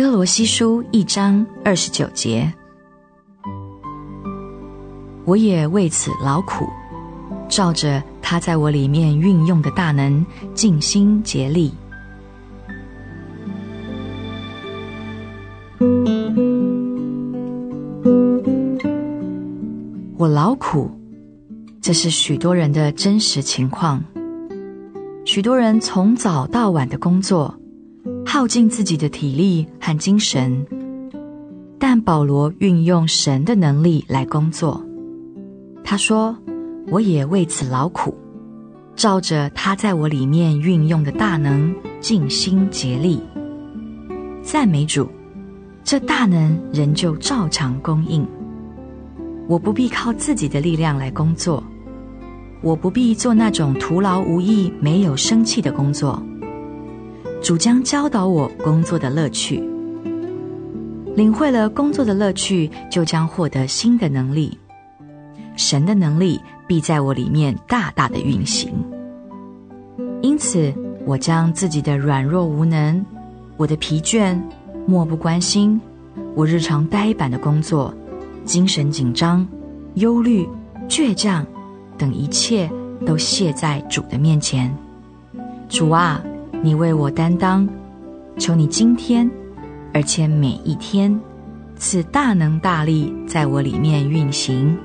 哥罗西书一章二十九节，我也为此劳苦，照着他在我里面运用的大能，尽心竭力。我劳苦，这是许多人的真实情况。许多人从早到晚的工作，耗尽自己的体力和精神。但保罗运用神的能力来工作。他说：“我也为此劳苦，照着他在我里面运用的大能，尽心竭力。”赞美主，这大能仍旧照常供应。我不必靠自己的力量来工作，我不必做那种徒劳无益、没有生气的工作。主将教导我工作的乐趣，领会了工作的乐趣，就将获得新的能力。神的能力必在我里面大大的运行。因此，我将自己的软弱无能、我的疲倦、漠不关心、我日常呆板的工作。精神紧张、忧虑、倔强等一切都卸在主的面前。主啊，你为我担当，求你今天，而且每一天，赐大能大力在我里面运行。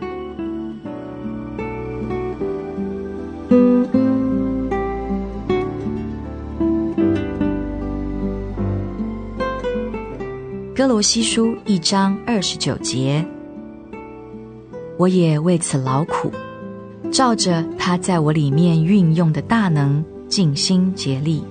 歌罗西书一章二十九节。我也为此劳苦，照着他在我里面运用的大能，尽心竭力。